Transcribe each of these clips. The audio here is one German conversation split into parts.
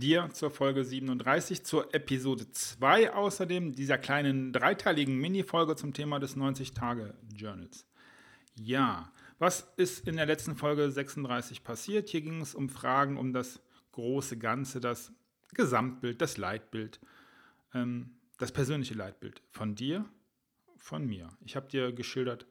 dir zur Folge 37, zur Episode 2 außerdem dieser kleinen dreiteiligen Mini-Folge zum Thema des 90-Tage-Journals. Ja, was ist in der letzten Folge 36 passiert? Hier ging es um Fragen um das große Ganze, das Gesamtbild, das Leitbild, ähm, das persönliche Leitbild von dir, von mir. Ich habe dir geschildert,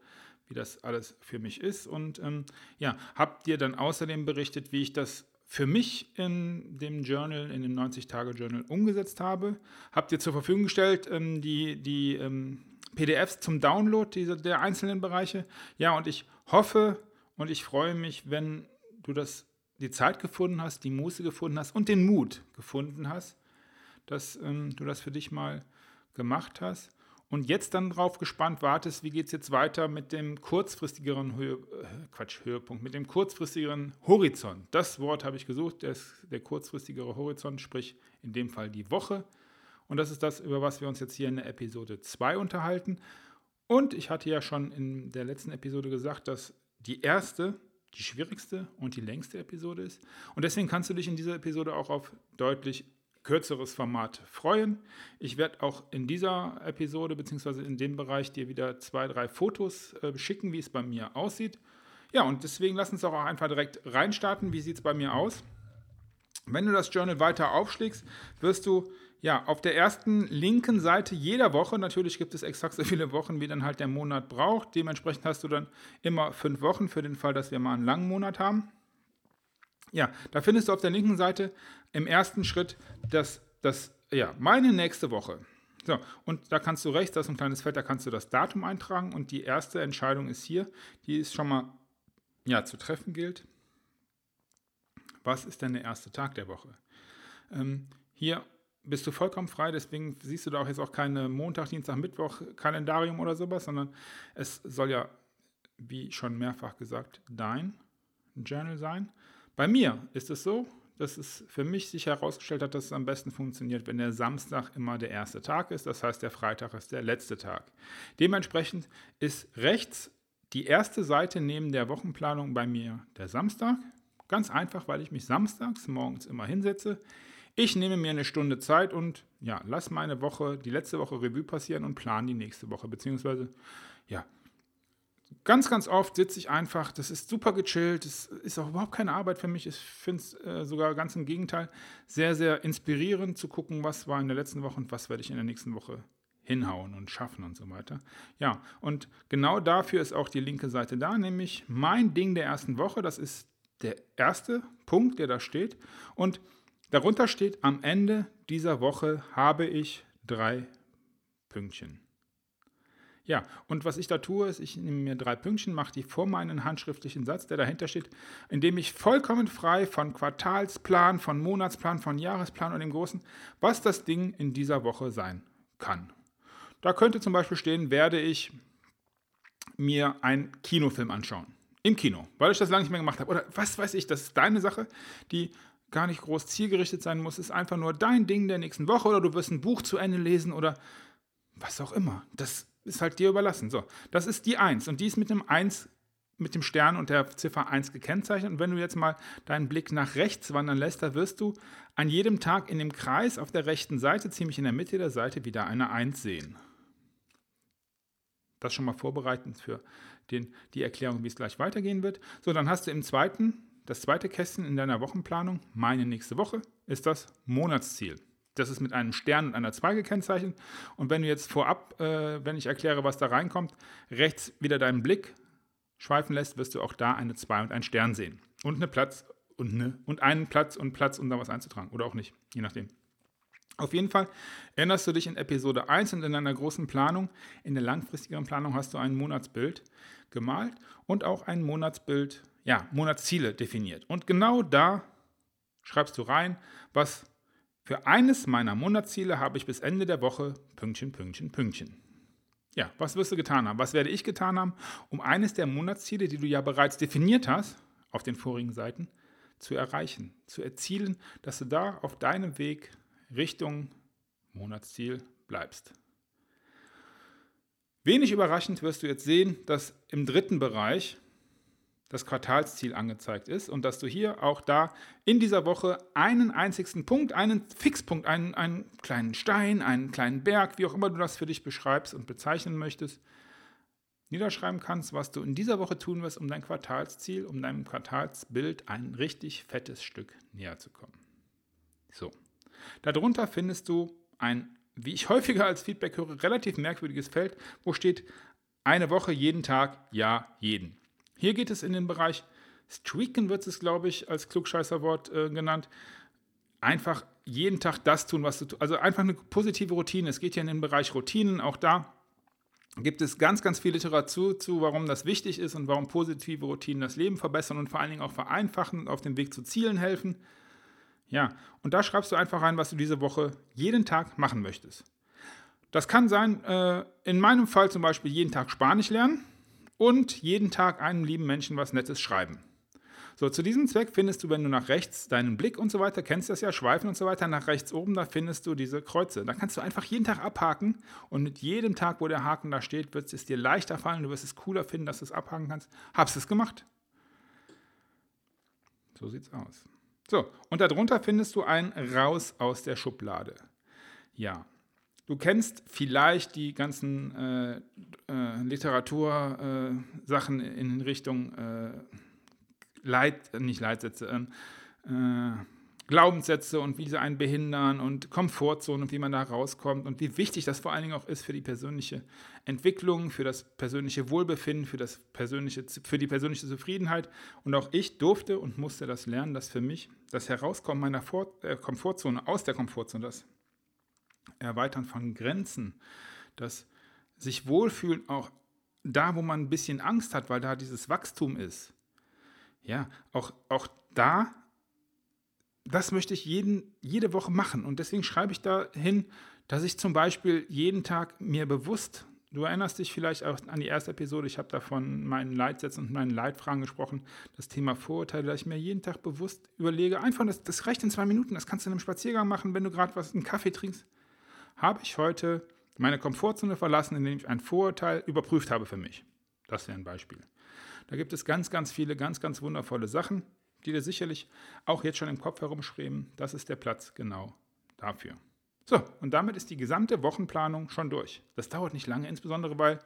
wie das alles für mich ist und ähm, ja, habe dir dann außerdem berichtet, wie ich das für mich in dem Journal, in dem 90-Tage-Journal umgesetzt habe. Habt ihr zur Verfügung gestellt ähm, die, die ähm, PDFs zum Download dieser, der einzelnen Bereiche. Ja, und ich hoffe und ich freue mich, wenn du das, die Zeit gefunden hast, die Muße gefunden hast und den Mut gefunden hast, dass ähm, du das für dich mal gemacht hast und jetzt dann drauf gespannt wartest, wie geht es jetzt weiter mit dem kurzfristigeren Höhe, äh, Quatsch, Höhepunkt, mit dem kurzfristigeren Horizont. Das Wort habe ich gesucht, der, der kurzfristigere Horizont, sprich in dem Fall die Woche. Und das ist das, über was wir uns jetzt hier in der Episode 2 unterhalten. Und ich hatte ja schon in der letzten Episode gesagt, dass die erste die schwierigste und die längste Episode ist. Und deswegen kannst du dich in dieser Episode auch auf deutlich kürzeres Format freuen. Ich werde auch in dieser Episode bzw. in dem Bereich dir wieder zwei, drei Fotos äh, schicken, wie es bei mir aussieht. Ja, und deswegen lass uns auch einfach direkt reinstarten. Wie sieht es bei mir aus? Wenn du das Journal weiter aufschlägst, wirst du ja auf der ersten linken Seite jeder Woche, natürlich gibt es exakt so viele Wochen, wie dann halt der Monat braucht. Dementsprechend hast du dann immer fünf Wochen für den Fall, dass wir mal einen langen Monat haben. Ja, da findest du auf der linken Seite im ersten Schritt das, das ja, meine nächste Woche. So, und da kannst du rechts, da ist ein kleines Feld, da kannst du das Datum eintragen und die erste Entscheidung ist hier, die ist schon mal ja, zu treffen gilt. Was ist denn der erste Tag der Woche? Ähm, hier bist du vollkommen frei, deswegen siehst du da auch jetzt auch keine Montag, Dienstag, Mittwoch Kalendarium oder sowas, sondern es soll ja, wie schon mehrfach gesagt, dein Journal sein. Bei mir ist es so, dass es für mich sich herausgestellt hat, dass es am besten funktioniert, wenn der Samstag immer der erste Tag ist. Das heißt, der Freitag ist der letzte Tag. Dementsprechend ist rechts die erste Seite neben der Wochenplanung bei mir der Samstag. Ganz einfach, weil ich mich samstags morgens immer hinsetze. Ich nehme mir eine Stunde Zeit und ja, lass meine Woche, die letzte Woche Revue passieren und plane die nächste Woche. Beziehungsweise, ja, ganz, ganz oft sitze ich einfach, das ist super gechillt, das ist auch überhaupt keine Arbeit für mich. Ich finde es äh, sogar ganz im Gegenteil sehr, sehr inspirierend zu gucken, was war in der letzten Woche und was werde ich in der nächsten Woche hinhauen und schaffen und so weiter. Ja, und genau dafür ist auch die linke Seite da, nämlich mein Ding der ersten Woche. Das ist der erste Punkt, der da steht. Und darunter steht, am Ende dieser Woche habe ich drei Pünktchen. Ja, und was ich da tue, ist, ich nehme mir drei Pünktchen, mache die vor meinen handschriftlichen Satz, der dahinter steht, indem ich vollkommen frei von Quartalsplan, von Monatsplan, von Jahresplan und dem Großen, was das Ding in dieser Woche sein kann. Da könnte zum Beispiel stehen, werde ich mir einen Kinofilm anschauen. Im Kino, weil ich das lange nicht mehr gemacht habe. Oder was weiß ich, das ist deine Sache, die gar nicht groß zielgerichtet sein muss. Ist einfach nur dein Ding der nächsten Woche oder du wirst ein Buch zu Ende lesen oder was auch immer. Das ist halt dir überlassen. So, das ist die 1 und die ist mit dem 1 mit dem Stern und der Ziffer 1 gekennzeichnet. Und wenn du jetzt mal deinen Blick nach rechts wandern lässt, da wirst du an jedem Tag in dem Kreis auf der rechten Seite, ziemlich in der Mitte der Seite, wieder eine 1 sehen. Das schon mal vorbereitend für den, die Erklärung, wie es gleich weitergehen wird. So, dann hast du im zweiten, das zweite Kästchen in deiner Wochenplanung, meine nächste Woche, ist das Monatsziel. Das ist mit einem Stern und einer 2 gekennzeichnet. Und wenn du jetzt vorab, äh, wenn ich erkläre, was da reinkommt, rechts wieder deinen Blick schweifen lässt, wirst du auch da eine 2 und einen Stern sehen. Und eine Platz und, eine, und einen Platz und Platz, um da was einzutragen. Oder auch nicht, je nachdem. Auf jeden Fall erinnerst du dich in Episode 1 und in deiner großen Planung, in der langfristigeren Planung hast du ein Monatsbild gemalt und auch ein Monatsbild, ja, Monatsziele definiert. Und genau da schreibst du rein, was für eines meiner Monatsziele habe ich bis Ende der Woche Pünktchen, Pünktchen, Pünktchen. Ja, was wirst du getan haben? Was werde ich getan haben, um eines der Monatsziele, die du ja bereits definiert hast, auf den vorigen Seiten, zu erreichen, zu erzielen, dass du da auf deinem Weg Richtung Monatsziel bleibst. Wenig überraschend wirst du jetzt sehen, dass im dritten Bereich das Quartalsziel angezeigt ist und dass du hier auch da in dieser Woche einen einzigen Punkt, einen Fixpunkt, einen, einen kleinen Stein, einen kleinen Berg, wie auch immer du das für dich beschreibst und bezeichnen möchtest, niederschreiben kannst, was du in dieser Woche tun wirst, um dein Quartalsziel, um deinem Quartalsbild ein richtig fettes Stück näher zu kommen. So. Darunter findest du ein, wie ich häufiger als Feedback höre, relativ merkwürdiges Feld, wo steht eine Woche, jeden Tag, ja, jeden. Hier geht es in den Bereich Streaken, wird es, glaube ich, als Klugscheißerwort äh, genannt. Einfach jeden Tag das tun, was du tust. Also einfach eine positive Routine. Es geht hier in den Bereich Routinen. Auch da gibt es ganz, ganz viel Literatur zu, warum das wichtig ist und warum positive Routinen das Leben verbessern und vor allen Dingen auch vereinfachen und auf dem Weg zu Zielen helfen. Ja, und da schreibst du einfach rein, was du diese Woche jeden Tag machen möchtest. Das kann sein, äh, in meinem Fall zum Beispiel jeden Tag Spanisch lernen und jeden Tag einem lieben Menschen was Nettes schreiben. So, zu diesem Zweck findest du, wenn du nach rechts deinen Blick und so weiter, kennst das ja, Schweifen und so weiter, nach rechts oben, da findest du diese Kreuze. Da kannst du einfach jeden Tag abhaken und mit jedem Tag, wo der Haken da steht, wird es dir leichter fallen, du wirst es cooler finden, dass du es abhaken kannst. Habst es gemacht. So sieht's aus. So, und darunter findest du ein Raus aus der Schublade. Ja, Du kennst vielleicht die ganzen äh, äh, Literatursachen äh, in Richtung äh, Leit, nicht Leitsätze, ähm, äh, Glaubenssätze und wie sie einen behindern und Komfortzone und wie man da rauskommt und wie wichtig das vor allen Dingen auch ist für die persönliche Entwicklung, für das persönliche Wohlbefinden, für, das persönliche, für die persönliche Zufriedenheit. Und auch ich durfte und musste das lernen, dass für mich das Herauskommen meiner Vor äh, Komfortzone, aus der Komfortzone, das Erweitern von Grenzen, das sich wohlfühlen auch da, wo man ein bisschen Angst hat, weil da dieses Wachstum ist. Ja, auch, auch da, das möchte ich jeden, jede Woche machen. Und deswegen schreibe ich da hin, dass ich zum Beispiel jeden Tag mir bewusst, du erinnerst dich vielleicht auch an die erste Episode, ich habe da von meinen Leitsätzen und meinen Leitfragen gesprochen, das Thema Vorurteile, dass ich mir jeden Tag bewusst überlege, einfach, das, das reicht in zwei Minuten, das kannst du in einem Spaziergang machen, wenn du gerade was, einen Kaffee trinkst habe ich heute meine Komfortzone verlassen, indem ich ein Vorurteil überprüft habe für mich. Das wäre ein Beispiel. Da gibt es ganz, ganz viele, ganz, ganz wundervolle Sachen, die dir sicherlich auch jetzt schon im Kopf herumschweben. Das ist der Platz genau dafür. So, und damit ist die gesamte Wochenplanung schon durch. Das dauert nicht lange, insbesondere weil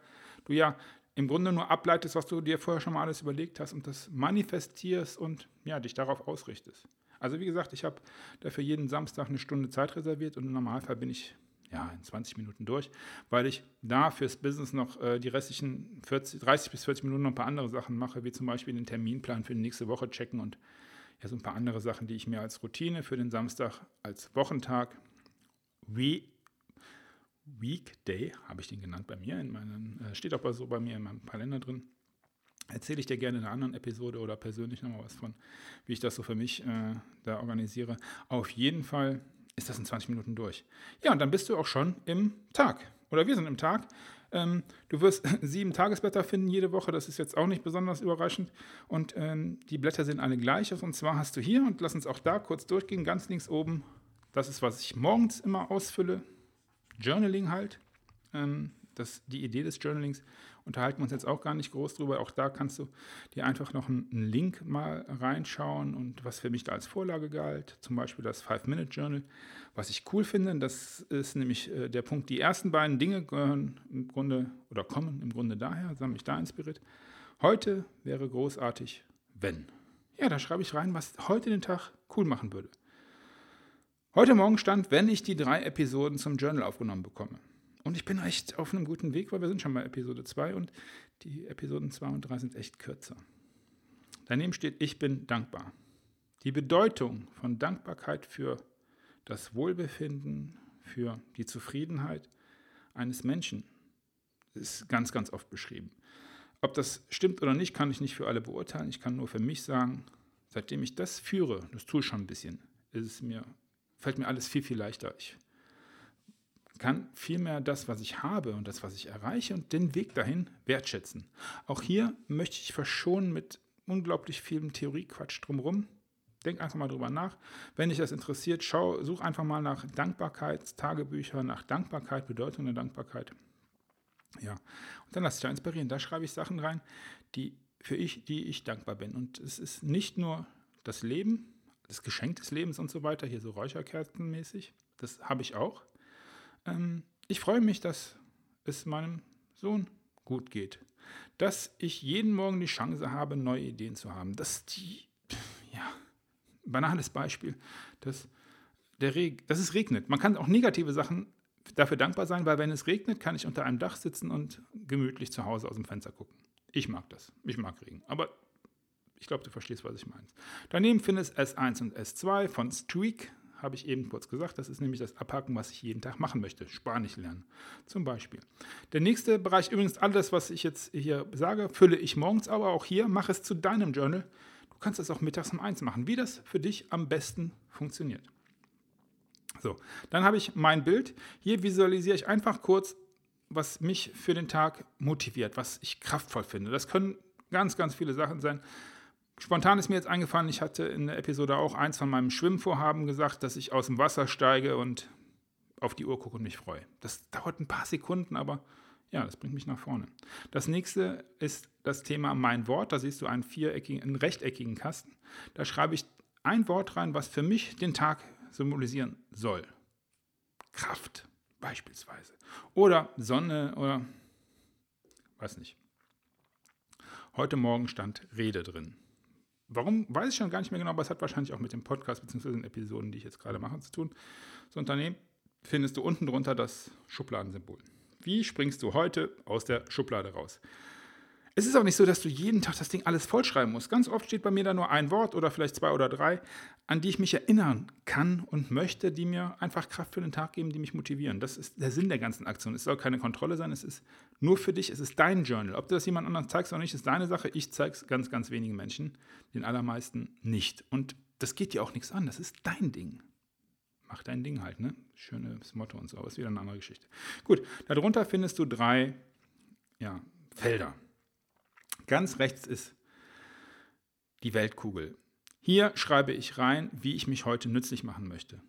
du ja im Grunde nur ableitest, was du dir vorher schon mal alles überlegt hast und das manifestierst und ja, dich darauf ausrichtest. Also wie gesagt, ich habe dafür jeden Samstag eine Stunde Zeit reserviert und im Normalfall bin ich ja, in 20 Minuten durch, weil ich da fürs Business noch äh, die restlichen 40, 30 bis 40 Minuten noch ein paar andere Sachen mache, wie zum Beispiel den Terminplan für die nächste Woche checken und ja, so ein paar andere Sachen, die ich mir als Routine für den Samstag, als Wochentag, wie Weekday, habe ich den genannt bei mir, in meinen, äh, steht auch so bei mir in meinem Kalender drin. Erzähle ich dir gerne in einer anderen Episode oder persönlich nochmal was von, wie ich das so für mich äh, da organisiere. Auf jeden Fall ist das in 20 Minuten durch. Ja, und dann bist du auch schon im Tag. Oder wir sind im Tag. Ähm, du wirst sieben Tagesblätter finden jede Woche. Das ist jetzt auch nicht besonders überraschend. Und ähm, die Blätter sehen alle gleich aus. Und zwar hast du hier, und lass uns auch da kurz durchgehen, ganz links oben, das ist, was ich morgens immer ausfülle. Journaling halt. Ähm, das, die Idee des Journalings unterhalten wir uns jetzt auch gar nicht groß drüber. Auch da kannst du dir einfach noch einen, Link mal reinschauen und was für mich da als Vorlage galt, zum Beispiel das Five-Minute-Journal. Was ich cool finde, das ist nämlich äh, der Punkt, die ersten beiden Dinge gehören im Grunde oder kommen im Grunde daher, hat mich da inspiriert. Heute wäre großartig, wenn. Ja, da schreibe ich rein, was heute den Tag cool machen würde. Heute Morgen stand, wenn ich die drei Episoden zum Journal aufgenommen bekomme. Und ich bin echt auf einem guten Weg, weil wir sind schon bei Episode 2 und die Episoden 2 und 3 sind echt kürzer. Daneben steht, ich bin dankbar. Die Bedeutung von Dankbarkeit für das Wohlbefinden, für die Zufriedenheit eines Menschen ist ganz, ganz oft beschrieben. Ob das stimmt oder nicht, kann ich nicht für alle beurteilen. Ich kann nur für mich sagen, seitdem ich das führe, das tue ich schon ein bisschen, ist es mir, fällt mir alles viel, viel leichter. Ich kann vielmehr das, was ich habe und das, was ich erreiche und den Weg dahin wertschätzen. Auch hier möchte ich verschonen mit unglaublich vielem Theoriequatsch drumherum. Denk einfach mal drüber nach. Wenn dich das interessiert, schau, such einfach mal nach Dankbarkeitstagebüchern, nach Dankbarkeit, Bedeutung der Dankbarkeit. Ja, und dann lass dich da inspirieren. Da schreibe ich Sachen rein, die für ich, die ich dankbar bin. Und es ist nicht nur das Leben, das Geschenk des Lebens und so weiter, hier so Räucherkerzenmäßig. Das habe ich auch. Ähm, ich freue mich, dass es meinem Sohn gut geht. Dass ich jeden Morgen die Chance habe, neue Ideen zu haben. Dass die, ja, banales Beispiel, dass, der Reg dass es regnet. Man kann auch negative Sachen dafür dankbar sein, weil wenn es regnet, kann ich unter einem Dach sitzen und gemütlich zu Hause aus dem Fenster gucken. Ich mag das. Ich mag Regen. Aber ich glaube, du verstehst, was ich meine. Daneben findest S1 und S2 von Streak, habe ich eben kurz gesagt. Das ist nämlich das Abhaken, was ich jeden Tag machen möchte. Spanisch lernen zum Beispiel. Der nächste Bereich, übrigens alles, was ich jetzt hier sage, fülle ich morgens, aber auch hier, mach es zu deinem Journal. Du kannst es auch mittags um eins machen, wie das für dich am besten funktioniert. So, dann habe ich mein Bild. Hier visualisiere ich einfach kurz, was mich für den Tag motiviert, was ich kraftvoll finde. Das können ganz, ganz viele Sachen sein. Spontan ist mir jetzt eingefallen, ich hatte in der Episode auch eins von meinem Schwimmvorhaben gesagt, dass ich aus dem Wasser steige und auf die Uhr gucke und mich freue. Das dauert ein paar Sekunden, aber ja, das bringt mich nach vorne. Das nächste ist das Thema Mein Wort. Da siehst du einen viereckigen, einen rechteckigen Kasten. Da schreibe ich ein Wort rein, was für mich den Tag symbolisieren soll. Kraft beispielsweise. Oder Sonne oder weiß nicht. Heute Morgen stand Rede drin. Warum, weiß ich schon gar nicht mehr genau, aber es hat wahrscheinlich auch mit dem Podcast bzw. den Episoden, die ich jetzt gerade mache, zu tun. So Unternehmen findest du unten drunter das Schubladensymbol. Wie springst du heute aus der Schublade raus? Es ist auch nicht so, dass du jeden Tag das Ding alles vollschreiben musst. Ganz oft steht bei mir da nur ein Wort oder vielleicht zwei oder drei, an die ich mich erinnern kann und möchte, die mir einfach Kraft für den Tag geben, die mich motivieren. Das ist der Sinn der ganzen Aktion. Es soll keine Kontrolle sein, es ist nur für dich, es ist dein Journal. Ob du das jemand anderem zeigst oder nicht, ist deine Sache. Ich zeige es ganz, ganz wenigen Menschen, den allermeisten nicht. Und das geht dir auch nichts an, das ist dein Ding. Mach dein Ding halt, ne? Schönes Motto und so, aber ist wieder eine andere Geschichte. Gut, darunter findest du drei ja, Felder. Ganz rechts ist die Weltkugel. Hier schreibe ich rein, wie ich mich heute nützlich machen möchte.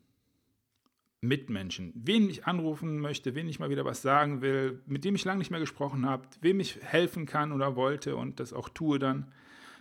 Mitmenschen, wen ich anrufen möchte, wen ich mal wieder was sagen will, mit dem ich lange nicht mehr gesprochen habe, wem ich helfen kann oder wollte und das auch tue dann.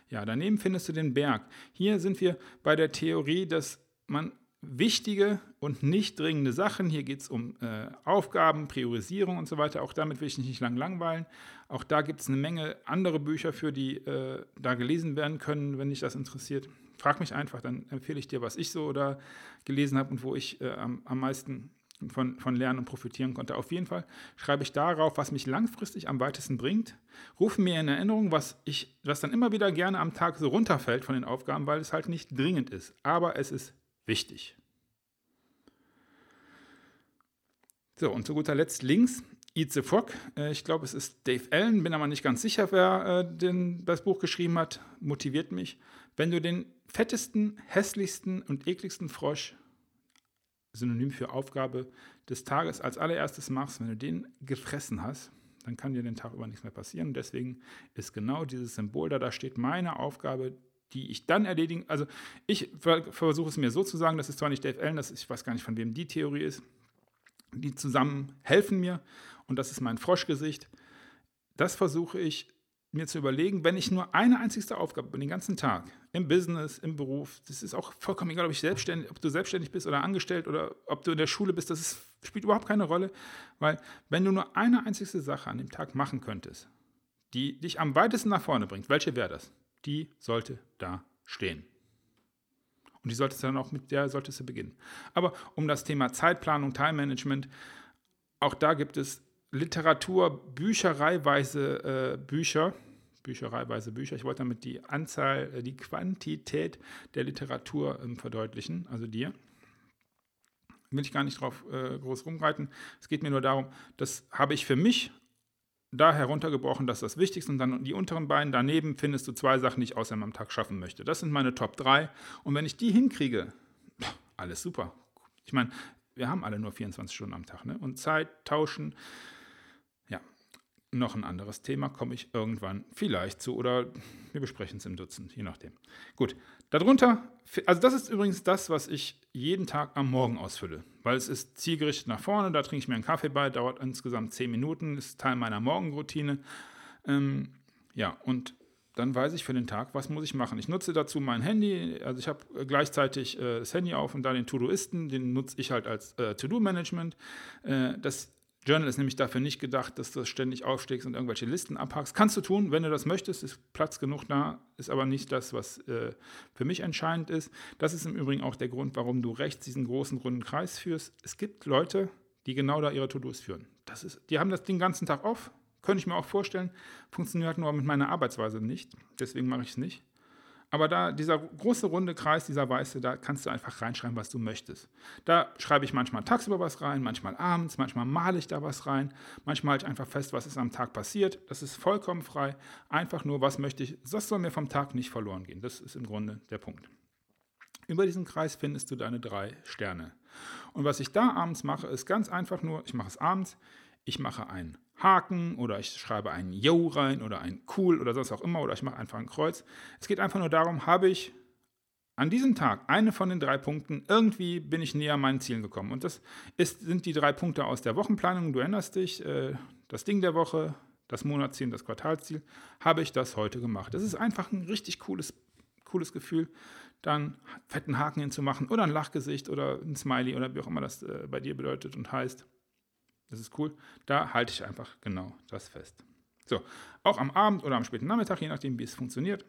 Ja, daneben findest du den Berg. Hier sind wir bei der Theorie, dass man wichtige und nicht dringende Sachen. Hier geht es um äh, Aufgaben, Priorisierung und so weiter. Auch damit will ich nicht lang langweilen. Auch da gibt es eine Menge andere Bücher für, die äh, da gelesen werden können, wenn dich das interessiert. Frag mich einfach, dann empfehle ich dir, was ich so oder gelesen habe und wo ich äh, am, am meisten von, von lernen und profitieren konnte. Auf jeden Fall schreibe ich darauf, was mich langfristig am weitesten bringt, rufe mir in Erinnerung, was, ich, was dann immer wieder gerne am Tag so runterfällt von den Aufgaben, weil es halt nicht dringend ist. Aber es ist wichtig. So, und zu guter Letzt links, Eat the Frog. Äh, ich glaube, es ist Dave Allen, bin aber nicht ganz sicher, wer äh, den, das Buch geschrieben hat. Motiviert mich. Wenn du den fettesten, hässlichsten und ekligsten Frosch, synonym für Aufgabe des Tages, als allererstes machst, wenn du den gefressen hast, dann kann dir den Tag über nichts mehr passieren. deswegen ist genau dieses Symbol da, da steht meine Aufgabe, die ich dann erledigen. Also ich versuche es mir so zu sagen, das ist zwar nicht Dave Allen, das ist, ich weiß gar nicht, von wem die Theorie ist. Die zusammen helfen mir und das ist mein Froschgesicht. Das versuche ich mir zu überlegen, wenn ich nur eine einzigste Aufgabe bin, den ganzen Tag, im Business, im Beruf, das ist auch vollkommen egal, ob, ich selbstständig, ob du selbstständig bist oder angestellt oder ob du in der Schule bist, das ist, spielt überhaupt keine Rolle, weil wenn du nur eine einzigste Sache an dem Tag machen könntest, die dich am weitesten nach vorne bringt, welche wäre das? Die sollte da stehen. Und die solltest du dann auch mit der solltest du beginnen. Aber um das Thema Zeitplanung, Time Management, auch da gibt es Literatur, büchereiweise äh, Bücher, büchereiweise Bücher. Ich wollte damit die Anzahl, äh, die Quantität der Literatur ähm, verdeutlichen, also dir. Will ich gar nicht drauf äh, groß rumreiten. Es geht mir nur darum, das habe ich für mich da heruntergebrochen, das ist das Wichtigste. Und dann die unteren beiden daneben findest du zwei Sachen, die ich außerdem am Tag schaffen möchte. Das sind meine Top 3. Und wenn ich die hinkriege, alles super. Ich meine, wir haben alle nur 24 Stunden am Tag. Ne? Und Zeit tauschen, noch ein anderes Thema, komme ich irgendwann vielleicht zu oder wir besprechen es im Dutzend, je nachdem. Gut, darunter, also das ist übrigens das, was ich jeden Tag am Morgen ausfülle, weil es ist zielgerichtet nach vorne, da trinke ich mir einen Kaffee bei, dauert insgesamt 10 Minuten, ist Teil meiner Morgenroutine. Ähm, ja, und dann weiß ich für den Tag, was muss ich machen. Ich nutze dazu mein Handy, also ich habe gleichzeitig äh, das Handy auf und da den To-Doisten, den nutze ich halt als äh, To-Do-Management. Äh, das Journal ist nämlich dafür nicht gedacht, dass du ständig aufsteigst und irgendwelche Listen abhackst. Kannst du tun, wenn du das möchtest, ist Platz genug da, ist aber nicht das, was äh, für mich entscheidend ist. Das ist im Übrigen auch der Grund, warum du rechts diesen großen runden Kreis führst. Es gibt Leute, die genau da ihre To-Dos führen. Das ist, die haben das den ganzen Tag auf, könnte ich mir auch vorstellen, funktioniert nur mit meiner Arbeitsweise nicht, deswegen mache ich es nicht. Aber da, dieser große runde Kreis, dieser weiße, da kannst du einfach reinschreiben, was du möchtest. Da schreibe ich manchmal tagsüber was rein, manchmal abends, manchmal male ich da was rein, manchmal halte ich einfach fest, was ist am Tag passiert. Das ist vollkommen frei. Einfach nur, was möchte ich, das soll mir vom Tag nicht verloren gehen. Das ist im Grunde der Punkt. Über diesen Kreis findest du deine drei Sterne. Und was ich da abends mache, ist ganz einfach nur, ich mache es abends, ich mache einen Haken oder ich schreibe einen Yo rein oder ein Cool oder sonst auch immer oder ich mache einfach ein Kreuz. Es geht einfach nur darum, habe ich an diesem Tag eine von den drei Punkten, irgendwie bin ich näher meinen Zielen gekommen. Und das ist, sind die drei Punkte aus der Wochenplanung. Du erinnerst dich, äh, das Ding der Woche, das Monatsziel, das Quartalsziel, habe ich das heute gemacht. Das ist einfach ein richtig cooles, cooles Gefühl, dann fetten Haken hinzumachen oder ein Lachgesicht oder ein Smiley oder wie auch immer das äh, bei dir bedeutet und heißt. Das ist cool. Da halte ich einfach genau das fest. So, auch am Abend oder am späten Nachmittag, je nachdem, wie es funktioniert,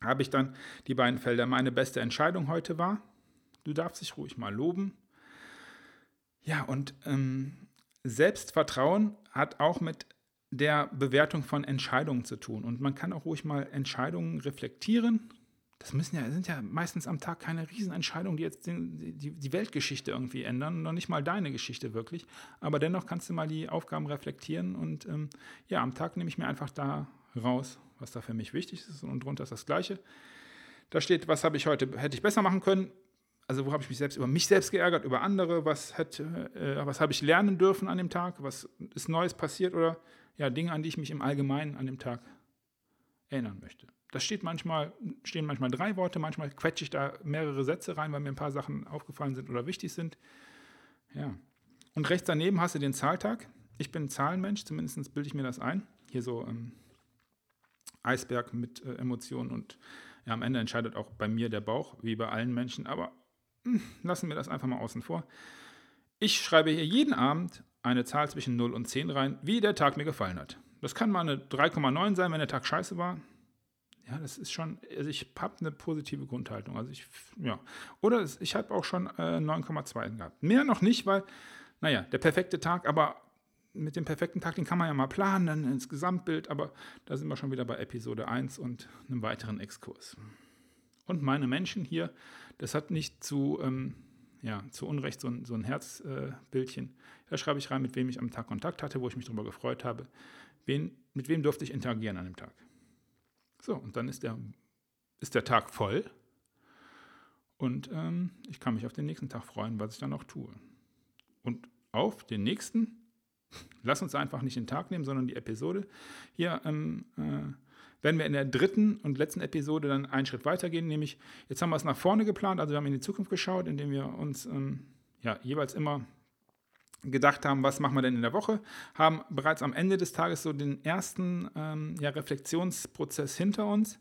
habe ich dann die beiden Felder. Meine beste Entscheidung heute war, du darfst dich ruhig mal loben. Ja, und ähm, Selbstvertrauen hat auch mit der Bewertung von Entscheidungen zu tun. Und man kann auch ruhig mal Entscheidungen reflektieren das müssen ja, sind ja meistens am Tag keine Riesenentscheidungen, die jetzt die, die, die Weltgeschichte irgendwie ändern, noch nicht mal deine Geschichte wirklich. Aber dennoch kannst du mal die Aufgaben reflektieren und ähm, ja, am Tag nehme ich mir einfach da raus, was da für mich wichtig ist und drunter ist das Gleiche. Da steht, was habe ich heute, hätte ich besser machen können, also wo habe ich mich selbst über mich selbst geärgert, über andere, was, hätte, äh, was habe ich lernen dürfen an dem Tag, was ist Neues passiert oder ja, Dinge, an die ich mich im Allgemeinen an dem Tag erinnern möchte. Das steht manchmal, stehen manchmal drei Worte, manchmal quetsche ich da mehrere Sätze rein, weil mir ein paar Sachen aufgefallen sind oder wichtig sind. Ja. Und rechts daneben hast du den Zahltag. Ich bin ein Zahlenmensch, zumindest bilde ich mir das ein. Hier so ähm, Eisberg mit äh, Emotionen und ja, am Ende entscheidet auch bei mir der Bauch, wie bei allen Menschen. Aber mh, hm, lassen wir das einfach mal außen vor. Ich schreibe hier jeden Abend eine Zahl zwischen 0 und 10 rein, wie der Tag mir gefallen hat. Das kann mal eine 3,9 sein, wenn der Tag scheiße war. Ja, das ist schon, also ich habe eine positive Grundhaltung. Also ich, ja. Oder ich habe auch schon äh, 9,2 gehabt. Mehr noch nicht, weil, naja, der perfekte Tag, aber mit dem perfekten Tag, den kann man ja mal planen, dann ins Gesamtbild, aber da sind wir schon wieder bei Episode 1 und einem weiteren Exkurs. Und meine Menschen hier, das hat nicht zu, ähm, ja, zu Unrecht so ein, so ein Herzbildchen. Äh, da schreibe ich rein, mit wem ich am Tag Kontakt hatte, wo ich mich darüber gefreut habe. Wen, mit wem durfte ich interagieren an dem Tag. So, und dann ist der, ist der Tag voll. Und ähm, ich kann mich auf den nächsten Tag freuen, was ich dann auch tue. Und auf den nächsten, lass uns einfach nicht den Tag nehmen, sondern die Episode. Hier ähm, äh, werden wir in der dritten und letzten Episode dann einen Schritt weitergehen, nämlich jetzt haben wir es nach vorne geplant, also wir haben in die Zukunft geschaut, indem wir uns ähm, ja, jeweils immer gedacht haben, was machen wir denn in der Woche, haben bereits am Ende des Tages so den ersten ähm, ja, Reflexionsprozess hinter uns.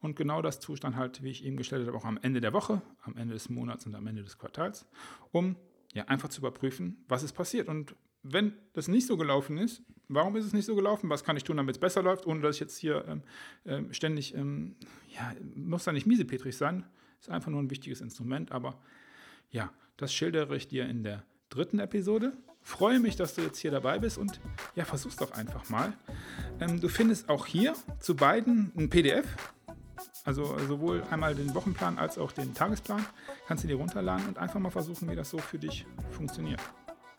Und genau das dann halt, wie ich eben gestellt habe, auch am Ende der Woche, am Ende des Monats und am Ende des Quartals, um ja einfach zu überprüfen, was ist passiert. Und wenn das nicht so gelaufen ist, warum ist es nicht so gelaufen? Was kann ich tun, damit es besser läuft, ohne dass ich jetzt hier ähm, äh, ständig, ähm, ja, muss da nicht miesepetrig sein, ist einfach nur ein wichtiges Instrument, aber ja, das schildere ich dir in der dritten Episode. Freue mich, dass du jetzt hier dabei bist und ja, versuch's doch einfach mal. Ähm, du findest auch hier zu beiden ein PDF, also sowohl einmal den Wochenplan als auch den Tagesplan. Kannst du dir runterladen und einfach mal versuchen, wie das so für dich funktioniert.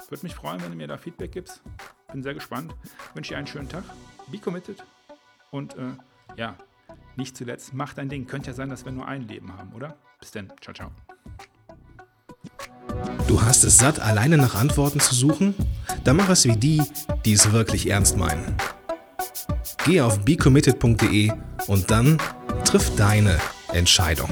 Würde mich freuen, wenn du mir da Feedback gibst. Bin sehr gespannt. Wünsche dir einen schönen Tag. Be committed. Und äh, ja, nicht zuletzt, mach dein Ding. Könnte ja sein, dass wir nur ein Leben haben, oder? Bis dann. Ciao, ciao. Du hast es satt, alleine nach Antworten zu suchen? Dann mach es wie die, die es wirklich ernst meinen. Geh auf becommitted.de und dann triff deine Entscheidung.